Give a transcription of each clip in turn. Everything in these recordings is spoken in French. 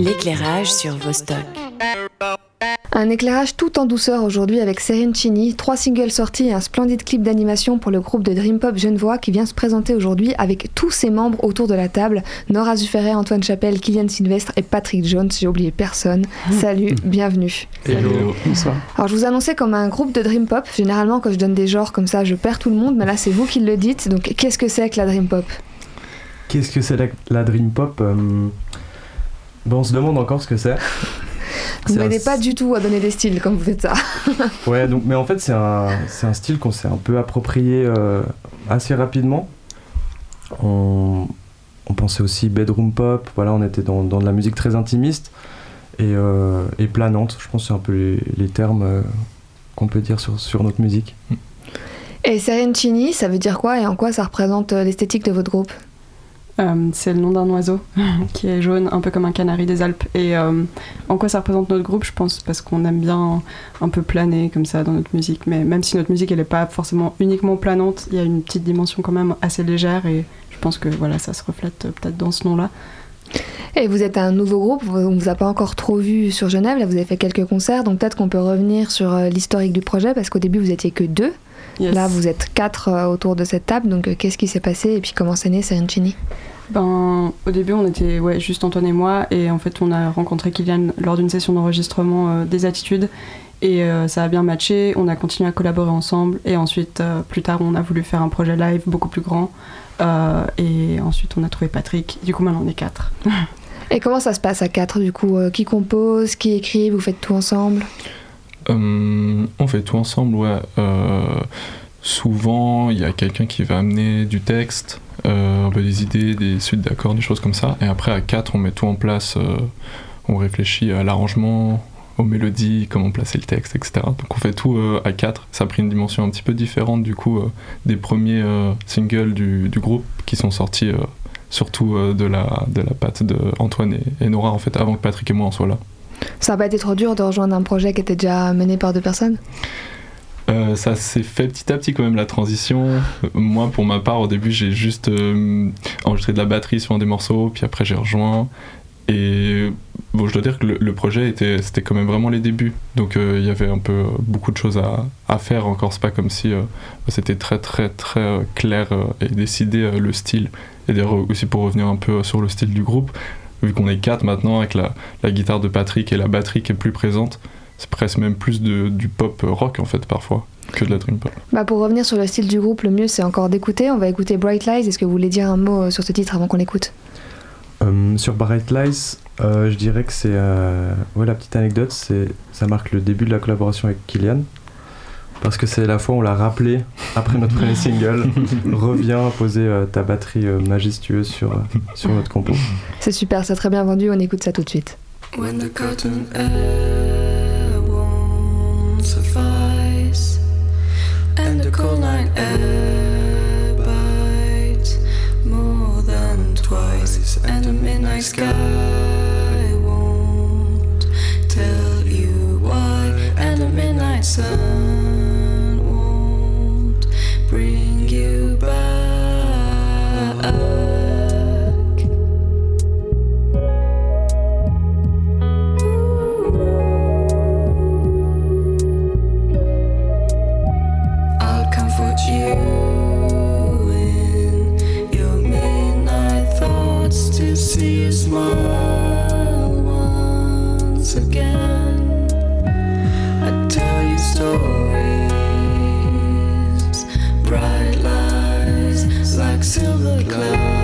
L'éclairage sur Vostok. Un éclairage tout en douceur aujourd'hui avec Chini, trois singles sortis et un splendide clip d'animation pour le groupe de Dream Pop Genevois qui vient se présenter aujourd'hui avec tous ses membres autour de la table. Nora Zufferet, Antoine Chapelle, Kylian Sylvestre et Patrick Jones, j'ai oublié personne. Salut, bienvenue. Hello, bonsoir. Alors je vous annonçais comme un groupe de Dream Pop. Généralement quand je donne des genres comme ça, je perds tout le monde, mais là c'est vous qui le dites. Donc qu'est-ce que c'est que la Dream Pop? Qu'est-ce que c'est la, Dream Pop euh, Bon, on se demande encore ce que c'est. Vous n'aidez pas du tout à donner des styles quand vous faites ça. ouais, donc, mais en fait, c'est un, un, style qu'on s'est un peu approprié euh, assez rapidement. On, on, pensait aussi bedroom pop, voilà, on était dans, dans de la musique très intimiste et, euh, et, planante. Je pense que c'est un peu les, les termes euh, qu'on peut dire sur, sur notre musique. Et Serencini, ça veut dire quoi et en quoi ça représente l'esthétique de votre groupe? Euh, c'est le nom d'un oiseau qui est jaune, un peu comme un canari des Alpes. Et euh, en quoi ça représente notre groupe? Je pense parce qu'on aime bien un peu planer comme ça dans notre musique. Mais même si notre musique elle n'est pas forcément uniquement planante, il y a une petite dimension quand même assez légère. Et je pense que voilà, ça se reflète peut-être dans ce nom-là. Et vous êtes un nouveau groupe, on ne vous a pas encore trop vu sur Genève, là vous avez fait quelques concerts, donc peut-être qu'on peut revenir sur euh, l'historique du projet, parce qu'au début vous étiez que deux. Là, vous êtes quatre euh, autour de cette table, donc euh, qu'est-ce qui s'est passé et puis comment c'est né Serencini ben, au début, on était ouais, juste Antoine et moi, et en fait, on a rencontré Kylian lors d'une session d'enregistrement euh, des attitudes, et ça a bien matché. On a continué à collaborer ensemble, et ensuite, plus tard, on a voulu faire un projet live beaucoup plus grand, et ensuite, on a trouvé Patrick. Du coup, maintenant, on est quatre. et comment ça se passe à quatre, du coup? Qui compose Qui écrit? Vous faites tout ensemble? Euh, on fait tout ensemble. Euh, souvent, il y a quelqu'un qui va amener du texte, euh, des idées, des suites d'accords, des choses comme ça. Et après, à quatre, on met tout en place. on réfléchit à l'arrangement, aux mélodies, comment placer le texte, etc. Donc on fait tout à quatre. Ça a pris une dimension un petit peu différente du coup des premiers singles du, groupe qui sont sortis surtout de, la, de la patte de et, et, Nora en fait avant que Patrick et moi en soient là. Ça n'a pas été trop dur de rejoindre un projet qui était déjà mené par deux personnes euh, ça s'est fait petit à petit quand même la transition. Moi, pour ma part, au début, j'ai juste euh, enregistré de la batterie sur des morceaux, puis après j'ai rejoint. Et bon, je dois dire que le, projet était, c'était quand même vraiment les débuts. Donc euh, il y avait un peu beaucoup de choses à, à faire encore. C'est pas comme si c'était très très très clair et décidé le style. Et d'ailleurs aussi pour revenir un peu sur le style du groupe, vu qu'on est quatre maintenant avec la, la, guitare de Patrick et la batterie qui est plus présente, c'est presque même plus de, du pop rock en fait parfois que de la dream pop. Bah pour revenir sur le style du groupe, le mieux c'est encore d'écouter. On va écouter Bright Lies. Est-ce que vous voulez dire un mot euh, sur ce titre avant qu'on l'écoute? Euh, Sur Bright Lies, euh, je dirais que c'est ouais, la petite anecdote, c'est ça marque le début de la collaboration avec Kylian parce que c'est la fois où on l'a rappelé après notre premier single. Reviens poser euh, ta batterie euh, majestueuse sur, euh, sur notre compo. C'est super, c'est très bien vendu, on écoute ça tout de suite. When the cotton air won't suffice And the cold night air bites more than twice And the midnight sky won't tell you why And the midnight sun I tell you stories, bright like silver clouds.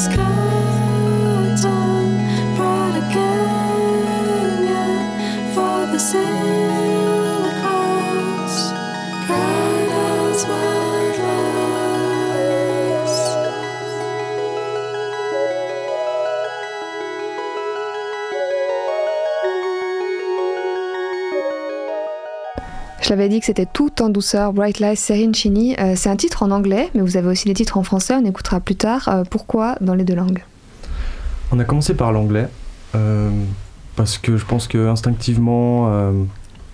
sky. Je l'avais dit que c'était tout en douceur, Bright Lights, Serine Chini. Euh, c'est un titre en anglais, mais vous avez aussi des titres en français, on écoutera plus tard. Euh, pourquoi dans les deux langues On a commencé par l'anglais, euh, parce que je pense que instinctivement,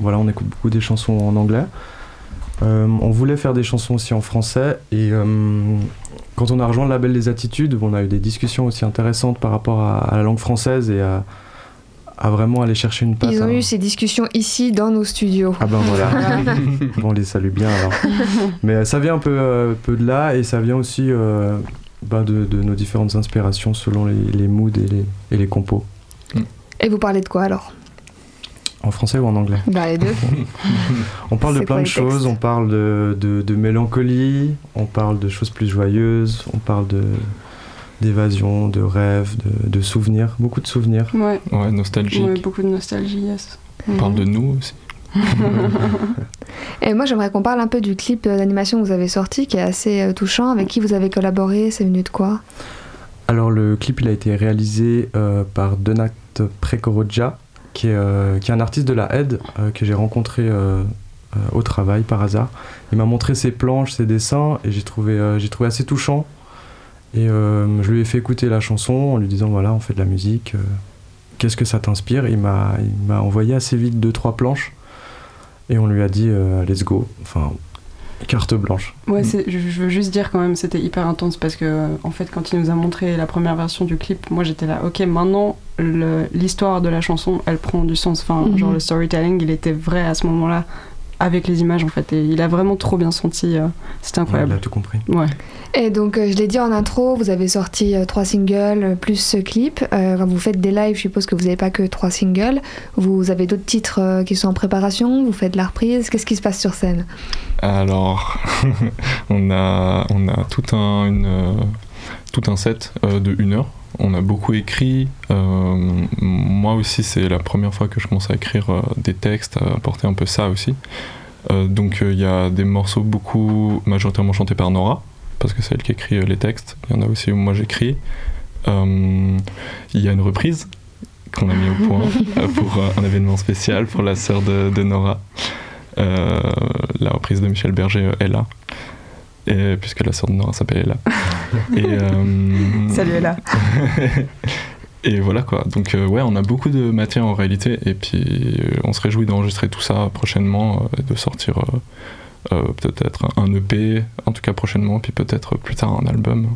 voilà, on écoute beaucoup des chansons en anglais. on voulait faire des chansons aussi en français, et quand on a rejoint le label des Attitudes, on a eu des discussions aussi intéressantes par rapport à la langue française et à à vraiment aller chercher une patte. Ils ont eu ces discussions ici dans nos studios. Ah ben voilà. bon, on les salue bien alors. Mais euh, ça vient un peu, euh, peu de là et ça vient aussi euh, bah, de, de, nos différentes inspirations selon les, les moods et les, et les compos. Mm. Et vous parlez de quoi alors? En français ou en anglais? Bah, Les deux. on parle de plein de choses, on parle de, de, de, mélancolie, on parle de choses plus joyeuses, on parle de, d'évasion, de rêves, de, souvenirs, beaucoup de souvenirs. Ouais, ouais nostalgique. beaucoup de nostalgie, yes. On parle de nous aussi. Et moi, j'aimerais qu'on parle un peu du clip d'animation que vous avez sorti, qui est assez euh, touchant. Avec qui vous avez collaboré? C'est venu de quoi? Alors, le clip, il a été réalisé euh, par Donat Prekorodja, qui est, euh, qui est un artiste de la aide que j'ai rencontré au travail par hasard. Il m'a montré ses planches, ses dessins, et j'ai trouvé, j'ai trouvé assez touchant et euh, je lui ai fait écouter la chanson en lui disant voilà, on fait de la musique, euh, qu'est-ce que ça t'inspire? Il m'a envoyé assez vite deux, trois planches et on lui a dit euh, let's go. Enfin, carte blanche. Ouais, je, veux juste dire quand même, c'était hyper intense parce que, en fait, quand il nous a montré la première version du clip, moi j'étais là, ok, maintenant l'histoire de la chanson elle prend du sens. Enfin, mhm. genre le storytelling il était vrai à ce moment-là avec les images en fait. Et il a vraiment trop bien senti. Euh, c'était incroyable. il a tout compris. Ouais. Et donc, euh, je l'ai dit en intro, vous avez sorti euh, trois singles plus ce clip. quand vous faites des lives, je suppose que vous n'avez pas que trois singles. Vous avez d'autres titres qui sont en préparation. Vous faites de la reprise. Qu'est-ce qui se passe sur scène? Alors, on a on a tout un une, tout un set de une heure on a beaucoup écrit. Euh, moi aussi, c'est la première fois que je commence à écrire euh, des textes, à apporter un peu ça aussi. Euh, donc il y a des morceaux beaucoup majoritairement chantés par Nora, parce que c'est elle qui écrit les textes. Il y en a aussi où moi j'écris. Il y a une reprise qu'on a mis au point pour un événement spécial pour la sœur de, de Nora. la reprise de Michel Berger, Ella et, puisque la sœur de Nora s'appelle Ella. et, euh, Salut Ella. et voilà quoi. Donc euh, ouais, on a beaucoup de matière en réalité, et puis euh, on se réjouit d'enregistrer tout ça prochainement, et de sortir peut-être un EP, en tout cas prochainement, puis peut-être plus tard un album.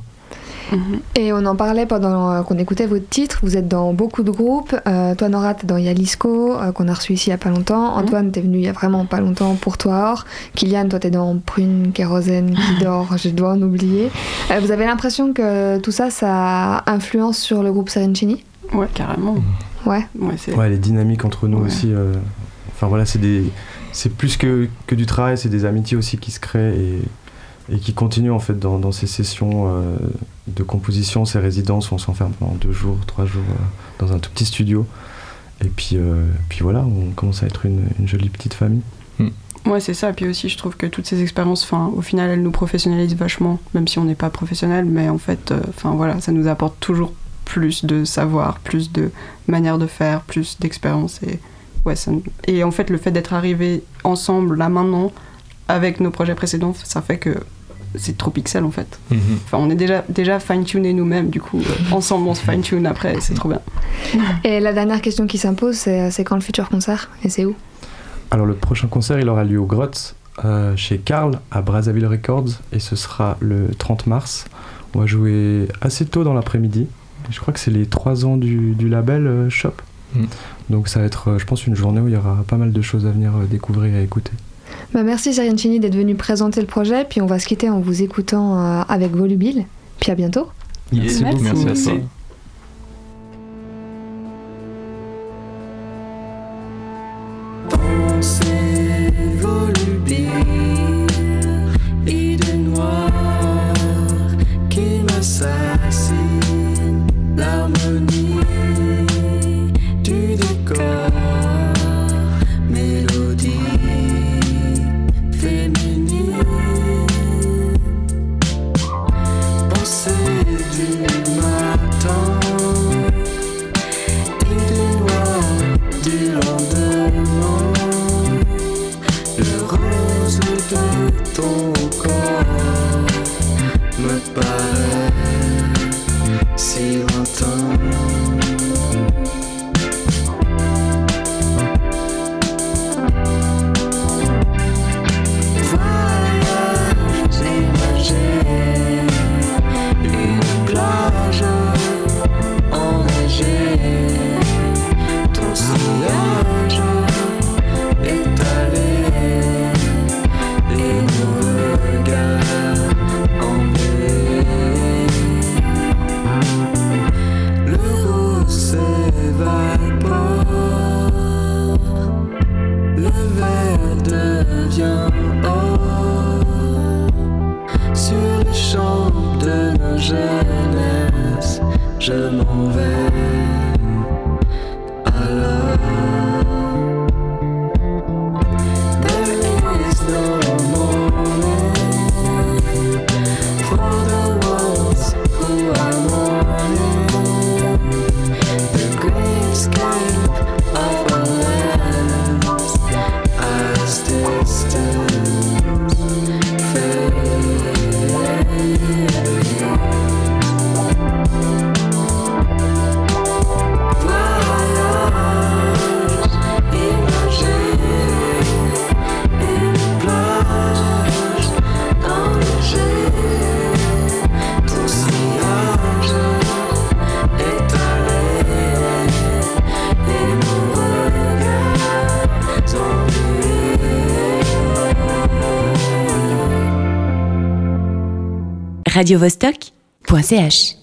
Et on en parlait pendant euh, qu'on écoutait votre titre. Vous êtes dans beaucoup de groupes. Euh, toi, Nora, t'es dans Yalisco, euh, qu'on a reçu ici il y a pas longtemps. Mhm. Antoine, t'es venu il y a vraiment pas longtemps pour toi. Or. Kylian, toi, t'es dans Prune, Kérosène, qui dort. je dois en oublier. vous avez l'impression que tout ça, ça influence sur le groupe Serencini? Ouais, carrément. Ouais. Ouais, ouais les dynamiques entre nous aussi. Enfin voilà, c'est des, c'est plus que, que du travail, c'est des amitiés aussi qui se créent et et qui continue en fait dans, ces sessions euh, de composition, ces résidences où on s'enferme pendant deux jours, trois jours euh, dans un tout petit studio. Et puis, euh, puis voilà, on commence à être une, jolie petite famille. Mm. Ouais, c'est ça. Puis aussi, je trouve que toutes ces expériences, enfin, au final, elles nous professionnalisent vachement, même si on n'est pas professionnel. Mais en fait, enfin voilà, ça nous apporte toujours plus de savoir, plus de manière de faire, plus d'expérience. Et ouais, et en fait, le fait d'être arrivé ensemble là maintenant, avec nos projets précédents, ça fait que c'est trop pixel en fait. Mhm. Enfin, on est déjà, déjà fine-tuné nous-mêmes, du coup, euh, ensemble on se fine-tune après, c'est trop bien. Et la dernière question qui s'impose, c'est quand le futur concert Et c'est où? Alors, le prochain concert, il aura lieu au Grottes, euh, chez Carl, à Brazzaville Records, et ce sera le 30 mars. On va jouer assez tôt dans l'après-midi. Je crois que c'est les 3 ans du, label euh, Shop. Mhm. Donc, ça va être, je pense, une journée où il y aura pas mal de choses à venir découvrir et écouter. Bah merci Chini d'être venu présenter le projet, puis on va se quitter en vous écoutant euh, avec Volubile. Puis à bientôt. Merci, merci. beaucoup. Merci à toi. for the radiovostok.ch